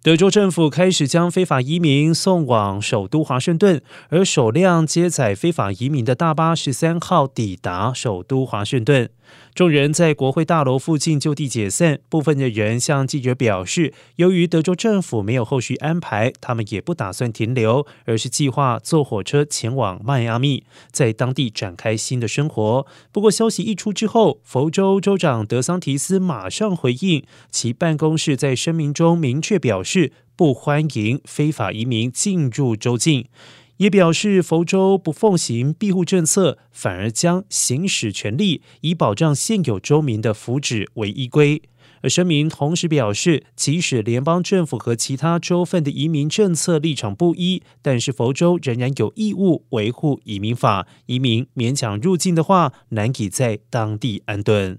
德州政府开始将非法移民送往首都华盛顿，而首辆接载非法移民的大巴十三号抵达首都华盛顿。众人在国会大楼附近就地解散。部分的人向记者表示，由于德州政府没有后续安排，他们也不打算停留，而是计划坐火车前往迈阿密，在当地展开新的生活。不过，消息一出之后，佛州州长德桑提斯马上回应，其办公室在声明中明确表示是不欢迎非法移民进入州境。也表示，佛州不奉行庇护政策，反而将行使权利以保障现有州民的福祉为依归。而声明同时表示，即使联邦政府和其他州份的移民政策立场不一，但是佛州仍然有义务维护移民法。移民勉强入境的话，难以在当地安顿。